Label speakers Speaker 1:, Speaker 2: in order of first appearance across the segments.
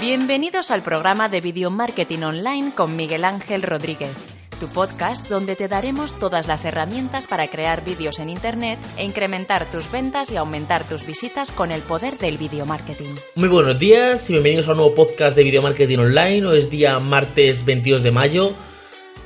Speaker 1: Bienvenidos al programa de Video Marketing Online con Miguel Ángel Rodríguez, tu podcast donde te daremos todas las herramientas para crear vídeos en Internet e incrementar tus ventas y aumentar tus visitas con el poder del video marketing.
Speaker 2: Muy buenos días y bienvenidos a un nuevo podcast de Video Marketing Online. Hoy es día martes 22 de mayo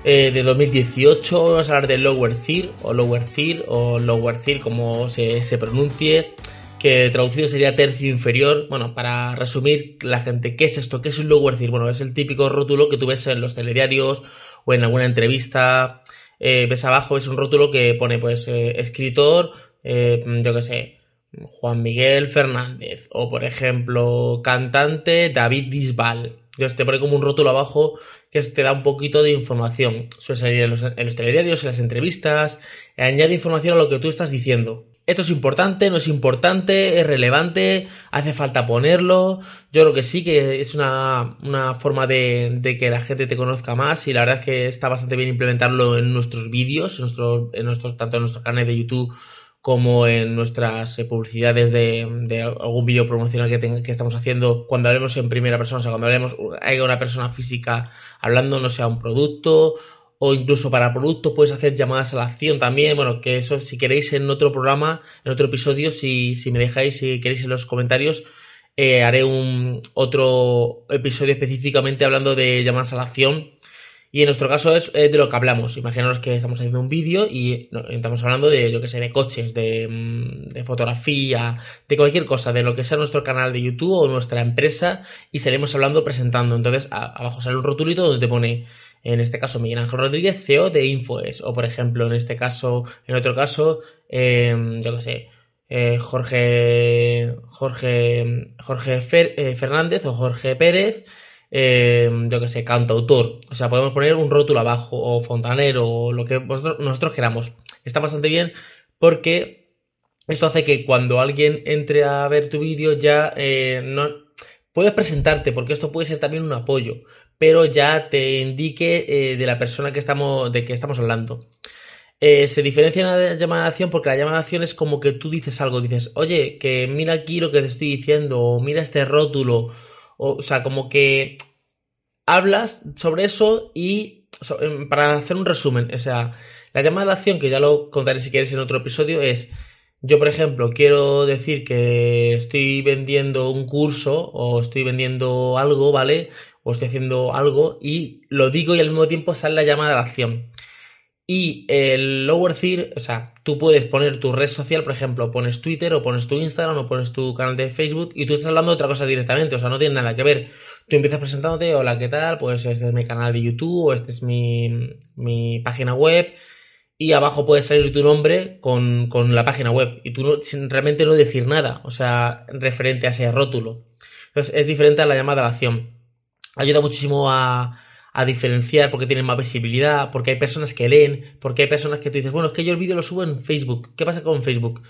Speaker 2: eh, de 2018. Vamos a hablar de Lower Third o Lower Third o Lower Third como se, se pronuncie que traducido sería tercio inferior. Bueno, para resumir, la gente, ¿qué es esto? ¿Qué es un lower third? Bueno, es el típico rótulo que tú ves en los telediarios o en alguna entrevista. Eh, ves abajo, es un rótulo que pone, pues, eh, escritor, eh, yo qué sé, Juan Miguel Fernández. O, por ejemplo, cantante David Disbal. Entonces te pone como un rótulo abajo que te da un poquito de información. Suele salir en los, en los telediarios, en las entrevistas. Añade información a lo que tú estás diciendo. Esto es importante, no es importante, es relevante, hace falta ponerlo. Yo creo que sí, que es una, una forma de, de, que la gente te conozca más y la verdad es que está bastante bien implementarlo en nuestros vídeos, en nuestros, en nuestros, tanto en nuestro canal de YouTube como en nuestras eh, publicidades de, de algún vídeo promocional que, ten, que, estamos haciendo cuando hablemos en primera persona, o sea, cuando hablemos, hay una persona física hablando, no sea un producto o incluso para productos puedes hacer llamadas a la acción también. Bueno, que eso si queréis en otro programa, en otro episodio, si, si me dejáis, si queréis en los comentarios, eh, haré un otro episodio específicamente hablando de llamadas a la acción. Y en nuestro caso es, de lo que hablamos. Imaginaos que estamos haciendo un vídeo y estamos hablando de, yo que sé, de coches, de, de, fotografía, de cualquier cosa, de lo que sea nuestro canal de YouTube o nuestra empresa y seremos hablando presentando. Entonces, a, abajo sale un rotulito donde te pone en este caso Miguel Ángel Rodríguez, CEO de Infoes, o por ejemplo, en este caso, en otro caso, eh, yo qué sé, eh, Jorge, Jorge, Jorge eh, Fernández o Jorge Pérez, eh, yo que sé, cantautor. O sea, podemos poner un rótulo abajo, o fontanero, o lo que nosotros queramos. Está bastante bien porque esto hace que cuando alguien entre a ver tu vídeo ya eh, no puedes presentarte, porque esto puede ser también un apoyo pero ya te indique eh, de la persona que estamos, de que estamos hablando. Eh, se diferencia una llamada de acción porque la llamada de acción es como que tú dices algo, dices, oye, que mira aquí lo que te estoy diciendo, o mira este rótulo, o, o sea, como que hablas sobre eso y so, para hacer un resumen, o sea, la llamada de acción, que ya lo contaré si quieres en otro episodio, es, yo por ejemplo, quiero decir que estoy vendiendo un curso o estoy vendiendo algo, ¿vale? Estoy haciendo algo y lo digo y al mismo tiempo sale la llamada a la acción. Y el lower third, o sea, tú puedes poner tu red social, por ejemplo, pones Twitter o pones tu Instagram o pones tu canal de Facebook y tú estás hablando de otra cosa directamente, o sea, no tiene nada que ver. Tú empiezas presentándote, hola, ¿qué tal? Pues este es mi canal de YouTube o este es mi, mi página web y abajo puede salir tu nombre con, con la página web y tú sin realmente no decir nada, o sea, referente a ese rótulo. Entonces es diferente a la llamada a la acción ayuda muchísimo a, diferenciar porque tienen más visibilidad, porque hay personas que leen, porque hay personas que tú dices, bueno, es que yo el vídeo lo subo en Facebook. ¿Qué pasa con Facebook?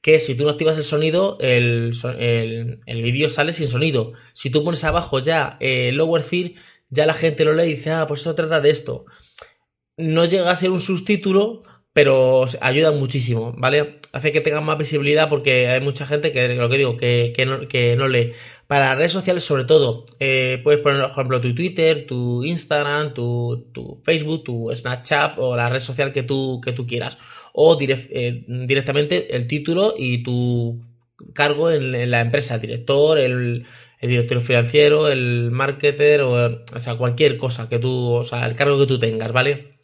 Speaker 2: Que si tú no activas el sonido, el, el, el vídeo sale sin sonido. Si tú pones abajo ya eh, Lower Third, ya la gente lo lee y dice, ah, pues esto trata de esto. No llega a ser un subtítulo, pero ayuda muchísimo, ¿vale? Hace que tengan más visibilidad porque hay mucha gente que, lo que digo, que, que, no, que no lee. Para las redes sociales, sobre todo, eh, puedes poner, por ejemplo, tu Twitter, tu Instagram, tu, tu, Facebook, tu Snapchat o la red social que tú, que tú quieras. O eh, directamente el título y tu cargo en, en la empresa, el director, el, el, director financiero, el marketer, o, o sea, cualquier cosa que tú, o sea, el cargo que tú tengas, ¿vale?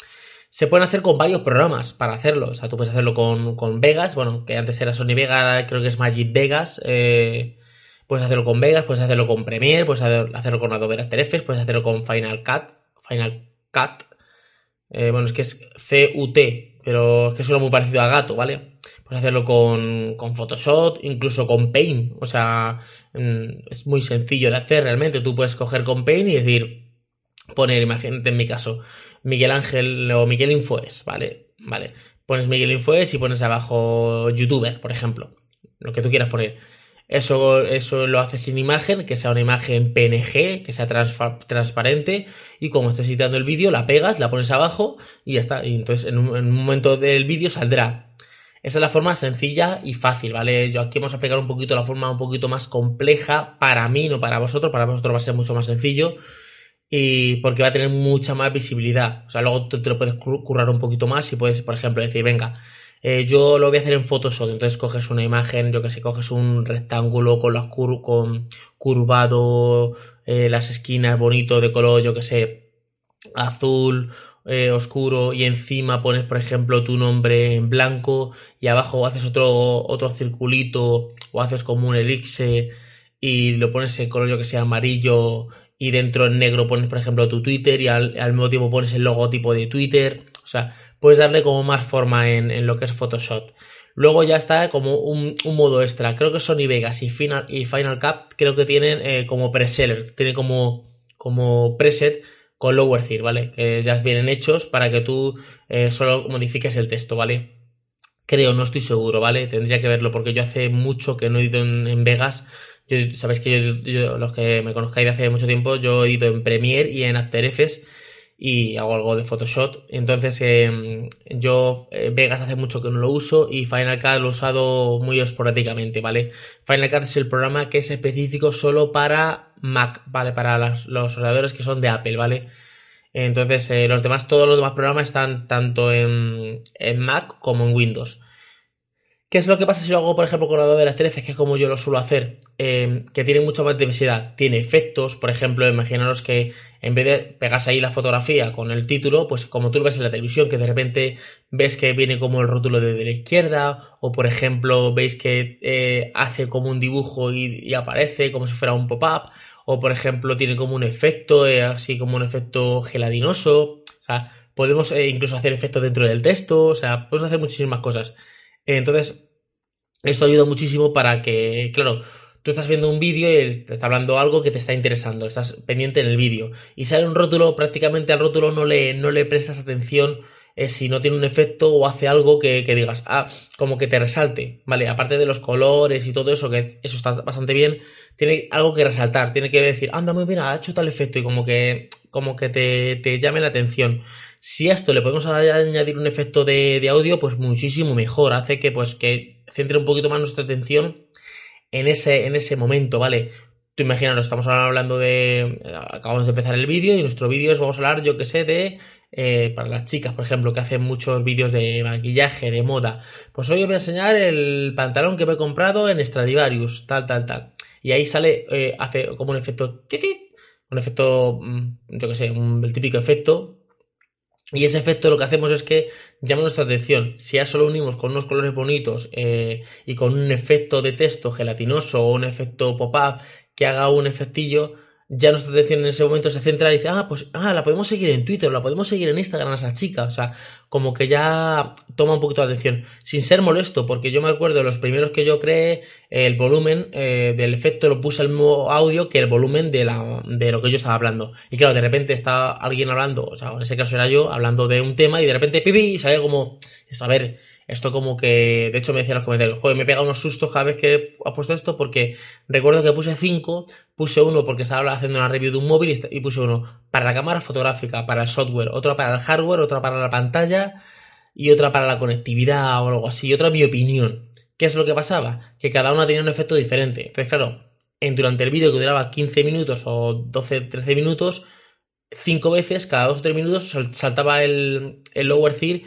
Speaker 2: Se pueden hacer con varios programas para hacerlo. O sea, tú puedes hacerlo con, con Vegas, bueno, que antes era Sony Vegas, creo que es Magic Vegas. Eh, puedes hacerlo con Vegas, puedes hacerlo con Premiere, puedes hacerlo con Adobe After Effects, puedes hacerlo con Final Cut. Final Cut. Eh, bueno, es que es CUT, pero es que suena muy parecido a gato, ¿vale? Puedes hacerlo con, con Photoshop, incluso con Paint. O sea, mm, es muy sencillo de hacer realmente. Tú puedes coger con Paint y decir, poner, imagínate en mi caso, Miguel Ángel o Miguel Infoes, ¿vale? Vale. Pones Miguel Infoes y pones abajo youtuber, por ejemplo. Lo que tú quieras poner. Eso, eso lo haces sin imagen, que sea una imagen PNG, que sea transparente. Y como estás editando el vídeo, la pegas, la pones abajo y ya está. Y entonces en un, en un momento del vídeo saldrá. Esa es la forma sencilla y fácil, ¿vale? Yo aquí vamos a explicar un poquito la forma un poquito más compleja para mí, no para vosotros. Para vosotros va a ser mucho más sencillo y porque va a tener mucha más visibilidad. O sea, luego te, lo puedes currar un poquito más y puedes, por ejemplo, decir, venga, eh, yo lo voy a hacer en Photoshop. Entonces coges una imagen, yo que sé, coges un rectángulo con los con curvado, eh, las esquinas bonito de color, yo que sé, azul eh, oscuro y encima pones, por ejemplo, tu nombre en blanco y abajo haces otro, otro circulito o haces como un elixir y lo pones en color, yo que sea amarillo y dentro en negro pones, por ejemplo, tu Twitter y al, mismo tiempo pones el logotipo de Twitter. O sea, puedes darle como más forma en, lo que es Photoshop. Luego ya está como un, modo extra. Creo que Sony Vegas y Final, y Final Cut creo que tienen eh, como preseller, tienen como, como preset con Lower Third, ¿vale? Que ya vienen hechos para que tú eh, solo modifiques el texto, ¿vale? Creo, no estoy seguro, ¿vale? Tendría que verlo porque yo hace mucho que no he ido en, Vegas. Sabéis que yo, los que me conozcáis de hace mucho tiempo, yo he ido en Premiere y en After Effects y hago algo de Photoshop. Entonces, em, yo eh, Vegas hace mucho que no lo uso y Final Cut lo he usado muy esporádicamente, ¿vale? Final Cut es el programa que es específico solo para Mac, ¿vale? Para los ordenadores que son de Apple, ¿vale? Entonces, eh, los demás, todos los demás programas están tanto en Mac como en Windows. ¿Qué es lo que pasa si lo hago, por ejemplo, con Adobe After Effects, que es como yo lo suelo hacer, em, que tiene mucha más diversidad? Tiene efectos, por ejemplo, imaginaros que en vez de pegarse ahí la fotografía con el título, pues como tú lo ves en la televisión, que de repente ves que viene como el rótulo de, la izquierda, o por ejemplo, veis que eh, hace como un dibujo y, aparece como si fuera un pop-up, o por ejemplo, tiene como un efecto, eh, así como un efecto gelatinoso, o sea, podemos eh, incluso hacer efectos dentro del texto, o sea, podemos hacer muchísimas cosas. Entonces, esto ayuda muchísimo para que, claro, tú estás viendo un vídeo y te está hablando algo que te está interesando, estás pendiente en el vídeo y sale un rótulo, prácticamente al rótulo no le, no le prestas atención eh, si no tiene un efecto o hace algo que, digas, ah, como que te resalte, ¿vale? Aparte de los colores y todo eso, que eso está bastante bien, tiene algo que resaltar, tiene que decir, anda, muy bien, ha hecho tal efecto y como que, como que te, te llame la atención. Si a esto le podemos añadir un efecto de, audio, pues muchísimo mejor. Hace que, pues, que centre un poquito más nuestra atención en ese, en ese momento, ¿vale? Tú imagínate, estamos hablando de. Acabamos de empezar el vídeo y nuestro vídeo es, vamos a hablar, yo que sé, de. Eh, para las chicas, por ejemplo, que hacen muchos vídeos de maquillaje, de moda. Pues hoy os voy a enseñar el pantalón que me he comprado en Stradivarius, tal, tal, tal. Y ahí sale, eh, hace como un efecto. Un efecto, mm, yo que sé, el típico efecto y ese efecto lo que hacemos es que llama nuestra atención. Si ya solo unimos con unos colores bonitos eh, y con un efecto de texto gelatinoso o un efecto pop-up que haga un efectillo, ya nuestra atención en ese momento se centra y dice, ah, pues, ah, la podemos seguir en Twitter, la podemos seguir en Instagram a esa chica, o sea, como que ya toma un poquito de atención, sin ser molesto, porque yo me acuerdo los primeros que yo creé, el volumen eh, del efecto lo puse al mismo audio que el volumen de, la, de lo que yo estaba hablando, y claro, de repente está alguien hablando, o sea, en ese caso era yo, hablando de un tema, y de repente, pipi, y sale como, a ver, esto como que, de hecho me decían los comentarios, joder, me pega unos sustos cada vez que he puesto esto porque recuerdo que puse 5, puse uno porque estaba haciendo una review de un móvil y puse uno para la cámara fotográfica, para el software, otro para el hardware, otro para la pantalla y otra para la conectividad o algo así, y otra mi opinión. ¿Qué es lo que pasaba? Que cada una tenía un efecto diferente. Entonces, claro, en, durante el vídeo que duraba 15 minutos o 12, 13 minutos, cinco veces, cada 2 o 3 minutos saltaba el, el lower third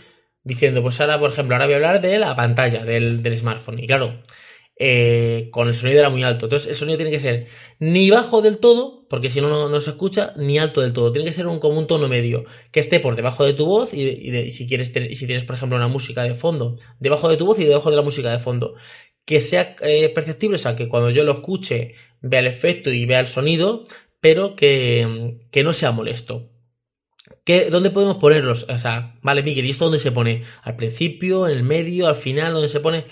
Speaker 2: diciendo, pues ahora, por ejemplo, ahora voy a hablar de la pantalla del, smartphone. Y claro, eh, con el sonido era muy alto. Entonces, el sonido tiene que ser ni bajo del todo, porque si no, no, se escucha, ni alto del todo. Tiene que ser un, como un tono medio, que esté por debajo de tu voz y, si quieres si tienes, por ejemplo, una música de fondo, debajo de tu voz y debajo de la música de fondo. Que sea eh, perceptible, o sea, que cuando yo lo escuche vea el efecto y vea el sonido, pero que, que no sea molesto. ¿Dónde podemos ponerlos? O sea, vale, Miguel, ¿y esto dónde se pone? ¿Al principio, en el medio, al final, dónde se pone?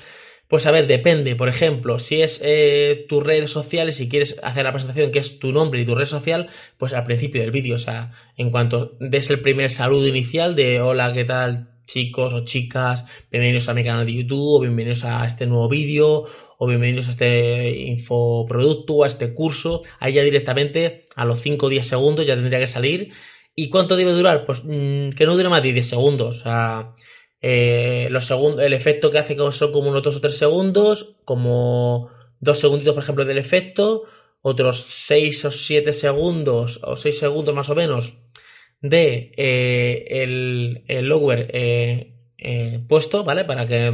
Speaker 2: Pues a ver, depende. Por ejemplo, si es eh, tus redes sociales, si quieres hacer la presentación que es tu nombre y tu red social, pues al principio del vídeo. O sea, en cuanto des el primer saludo inicial de hola, ¿qué tal? chicos o chicas, bienvenidos a mi canal de YouTube, o bienvenidos a este nuevo vídeo, o bienvenidos a este infoproducto, a este curso, ahí ya directamente a los 5 o 10 segundos ya tendría que salir ¿Y cuánto debe durar? Pues mm, que no dure más de 10 segundos. O sea, Eh, los segundos, el efecto que hace son como unos 2 o 3 segundos, como 2 segunditos, por ejemplo, del efecto, otros 6 o 7 segundos, o 6 segundos más o menos, de eh, el, el lower eh, eh, puesto, ¿vale? Para que,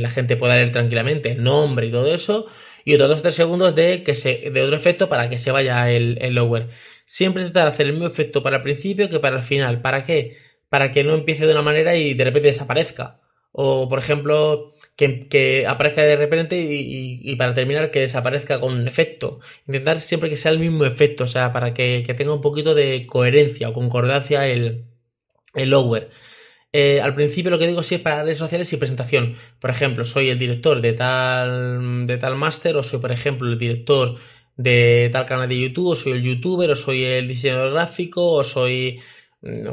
Speaker 2: la gente pueda leer tranquilamente nombre y todo eso. Y otros 2 o 3 segundos de, que se, de otro efecto para que se vaya el, lower. Siempre intentar hacer el mismo efecto para el principio que para el final. ¿Para qué? Para que no empiece de una manera y de repente desaparezca. O, por ejemplo, que, aparezca de repente y, para terminar que desaparezca con un efecto. Intentar siempre que sea el mismo efecto, o sea, para que, tenga un poquito de coherencia o concordancia el lower. Eh, al principio lo que digo sí es para redes sociales y presentación. Por ejemplo, soy el director de tal, de tal máster o soy, por ejemplo, el director de tal canal de YouTube o soy el youtuber o soy el diseñador gráfico o soy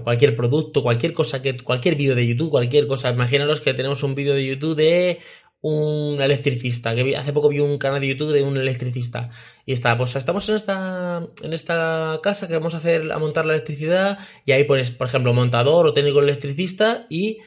Speaker 2: cualquier producto, cualquier cosa que, cualquier vídeo de YouTube, cualquier cosa. Imaginaros que tenemos un vídeo de YouTube de un electricista, que hace poco vi un canal de YouTube de un electricista. Y está, pues estamos en esta, en esta casa que vamos a hacer, a montar la electricidad, y ahí pones, por ejemplo, montador o técnico electricista y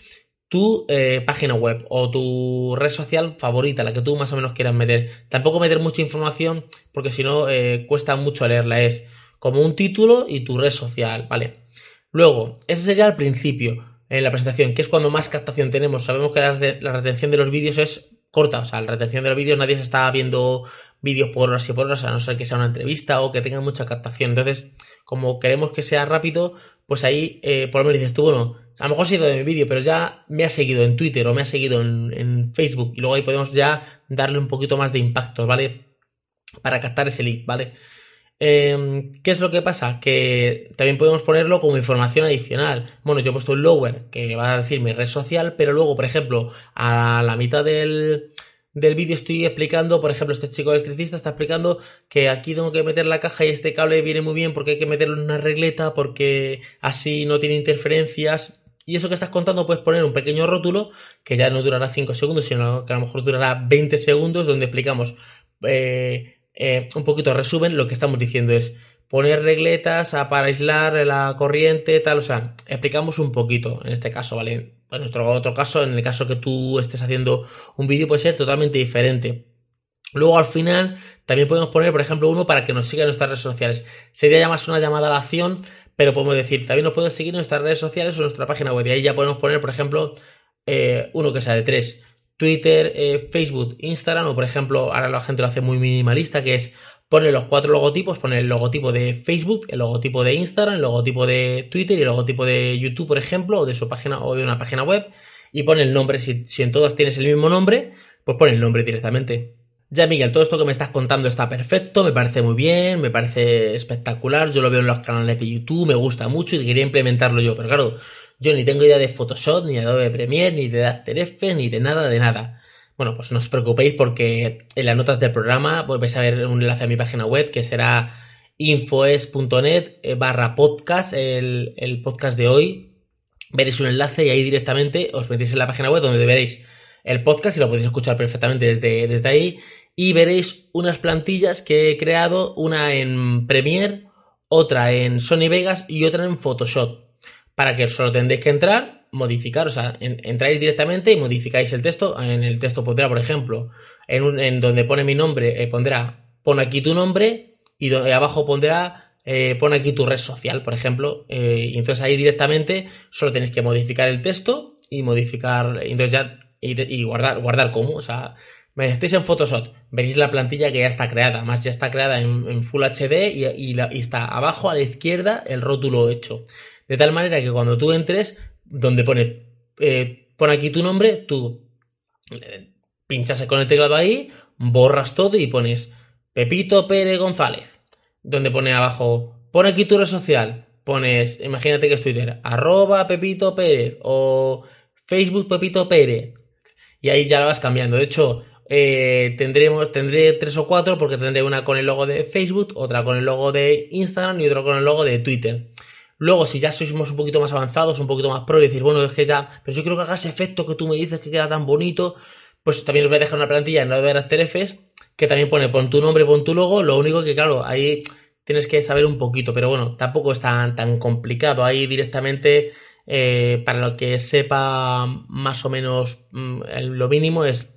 Speaker 2: tu eh, página web o tu red social favorita, la que tú más o menos quieras meter. Tampoco meter mucha información porque si no eh, cuesta mucho leerla. Es como un título y tu red social, ¿vale? Luego, ese sería el principio en la presentación, que es cuando más captación tenemos. Sabemos que la, retención de los vídeos es corta, o sea, la retención de los vídeos nadie se está viendo vídeos por horas y por horas, a no ser que sea una entrevista o que tenga mucha captación. Entonces, como queremos que sea rápido, pues ahí eh, por lo menos dices tú, bueno, a lo mejor ha sido de mi vídeo, pero ya me ha seguido en Twitter o me ha seguido en, en, Facebook y luego ahí podemos ya darle un poquito más de impacto, ¿vale? Para captar ese lead, ¿vale? Em, ¿Qué es lo que pasa? Que también podemos ponerlo como información adicional. Bueno, yo he puesto un lower que va a decir mi red social, pero luego, por ejemplo, a la mitad del, del vídeo estoy explicando, por ejemplo, este chico electricista está explicando que aquí tengo que meter la caja y este cable viene muy bien porque hay que meterlo en una regleta porque así no tiene interferencias. Y eso que estás contando puedes poner un pequeño rótulo que ya no durará 5 segundos, sino que a lo mejor durará 20 segundos donde explicamos eh, eh, un poquito resumen, lo que estamos diciendo es poner regletas para aislar la corriente, tal, o sea, explicamos un poquito en este caso, ¿vale? En nuestro otro caso, en el caso que tú estés haciendo un vídeo, puede ser totalmente diferente. Luego al final también podemos poner, por ejemplo, uno para que nos siga en nuestras redes sociales. Sería ya más una llamada a la acción, pero podemos decir, también nos pueden seguir en nuestras redes sociales o en nuestra página web. Y ahí ya podemos poner, por ejemplo, eh, uno que sea de tres. Twitter, eh, Facebook, Instagram, o por ejemplo, ahora la gente lo hace muy minimalista, que es poner los cuatro logotipos, poner el logotipo de Facebook, el logotipo de Instagram, el logotipo de Twitter y el logotipo de YouTube, por ejemplo, o de su página o de una página web, y pone el nombre. Si, si en todas tienes el mismo nombre, pues pone el nombre directamente. Ya, Miguel, todo esto que me estás contando está perfecto, me parece muy bien, me parece espectacular, yo lo veo en los canales de YouTube, me gusta mucho y quería implementarlo yo, pero claro, yo ni tengo idea de Photoshop, ni de Adobe Premiere, ni de After Effects, ni de nada de nada. Bueno, pues no os preocupéis porque en las notas del programa vais a ver un enlace a mi página web que será infoes.net eh, barra podcast, el, podcast de hoy. Veréis un enlace y ahí directamente os metéis en la página web donde veréis el podcast, que lo podéis escuchar perfectamente desde, desde ahí, y veréis unas plantillas que he creado, una en Premiere, otra en Sony Vegas y otra en Photoshop para que solo tendréis que entrar, modificar, o sea, entráis directamente y modificáis el texto. En el texto pondrá, por ejemplo, en, donde pone mi nombre, eh, pondrá, pon aquí tu nombre y abajo pondrá, eh, pon aquí tu red social, por ejemplo. Eh, y entonces ahí directamente solo tenéis que modificar el texto y modificar, entonces ya, y, guardar, guardar como, o sea, me estéis en Photoshop, veréis la plantilla que ya está creada, más ya está creada en, Full HD y, y está abajo a la izquierda el rótulo hecho. De tal manera que cuando tú entres, donde pone, eh, pon aquí tu nombre, tú eh, pinchas con el teclado ahí, borras todo y pones Pepito Pérez González. Donde pone abajo, pon aquí tu red social, pones, imagínate que es Twitter, arroba Pepito Pérez o Facebook Pepito Pérez. Y ahí ya la vas cambiando. De hecho, eh, tendremos, tendré tres o cuatro porque tendré una con el logo de Facebook, otra con el logo de Instagram y otra con el logo de Twitter. Luego, si ya sois un poquito más avanzados, un poquito más pro y decir, bueno, es que ya, pero yo creo que haga ese efecto que tú me dices que queda tan bonito, pues también os voy a dejar una plantilla en la de After Effects que también pone pon tu nombre, pon tu logo. Lo único que, claro, ahí tienes que saber un poquito, pero bueno, tampoco es tan, tan complicado. Ahí directamente Eh, para lo que sepa más o menos mm, lo mínimo es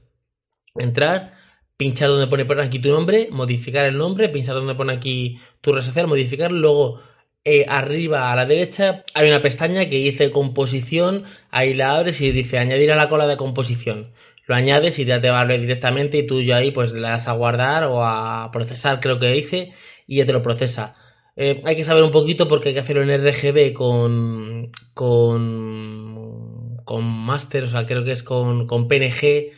Speaker 2: entrar, pinchar donde pone, por aquí tu nombre, modificar el nombre, pinchar donde pone aquí tu red social, modificar, luego eh, arriba a la derecha hay una pestaña que dice composición, ahí la abres y dice añadir a la cola de composición. Lo añades y ya te va a abrir directamente y tú ya ahí pues le das a guardar o a procesar, creo que dice, y ya te lo procesa. Eh, hay que saber un poquito porque hay que hacerlo en RGB con con con master, o sea, creo que es con, con PNG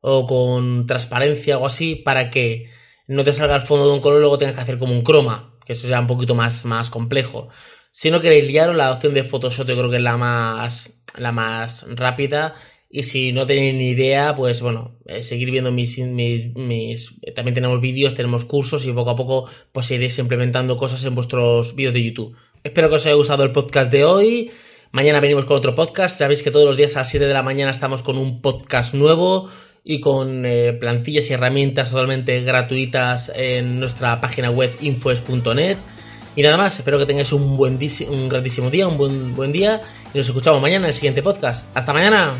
Speaker 2: o con transparencia, algo así, para que no te salga el fondo de un color luego tengas que hacer como un croma, que eso sea un poquito más, más complejo. Si no queréis liaros, la opción de Photoshop yo creo que es la más, la más rápida. Y si no tenéis ni idea, pues bueno, eh, seguir viendo mis, mis, mis, También tenemos vídeos, tenemos cursos y poco a poco pues iréis implementando cosas en vuestros vídeos de YouTube. Espero que os haya gustado el podcast de hoy. Mañana venimos con otro podcast. Sabéis que todos los días a las 7 de la mañana estamos con un podcast nuevo y con eh, plantillas y herramientas totalmente gratuitas en nuestra página web infoes.net. Y nada más, espero que tengáis un buen un día, un buen, buen día y nos escuchamos mañana en el siguiente podcast. ¡Hasta mañana!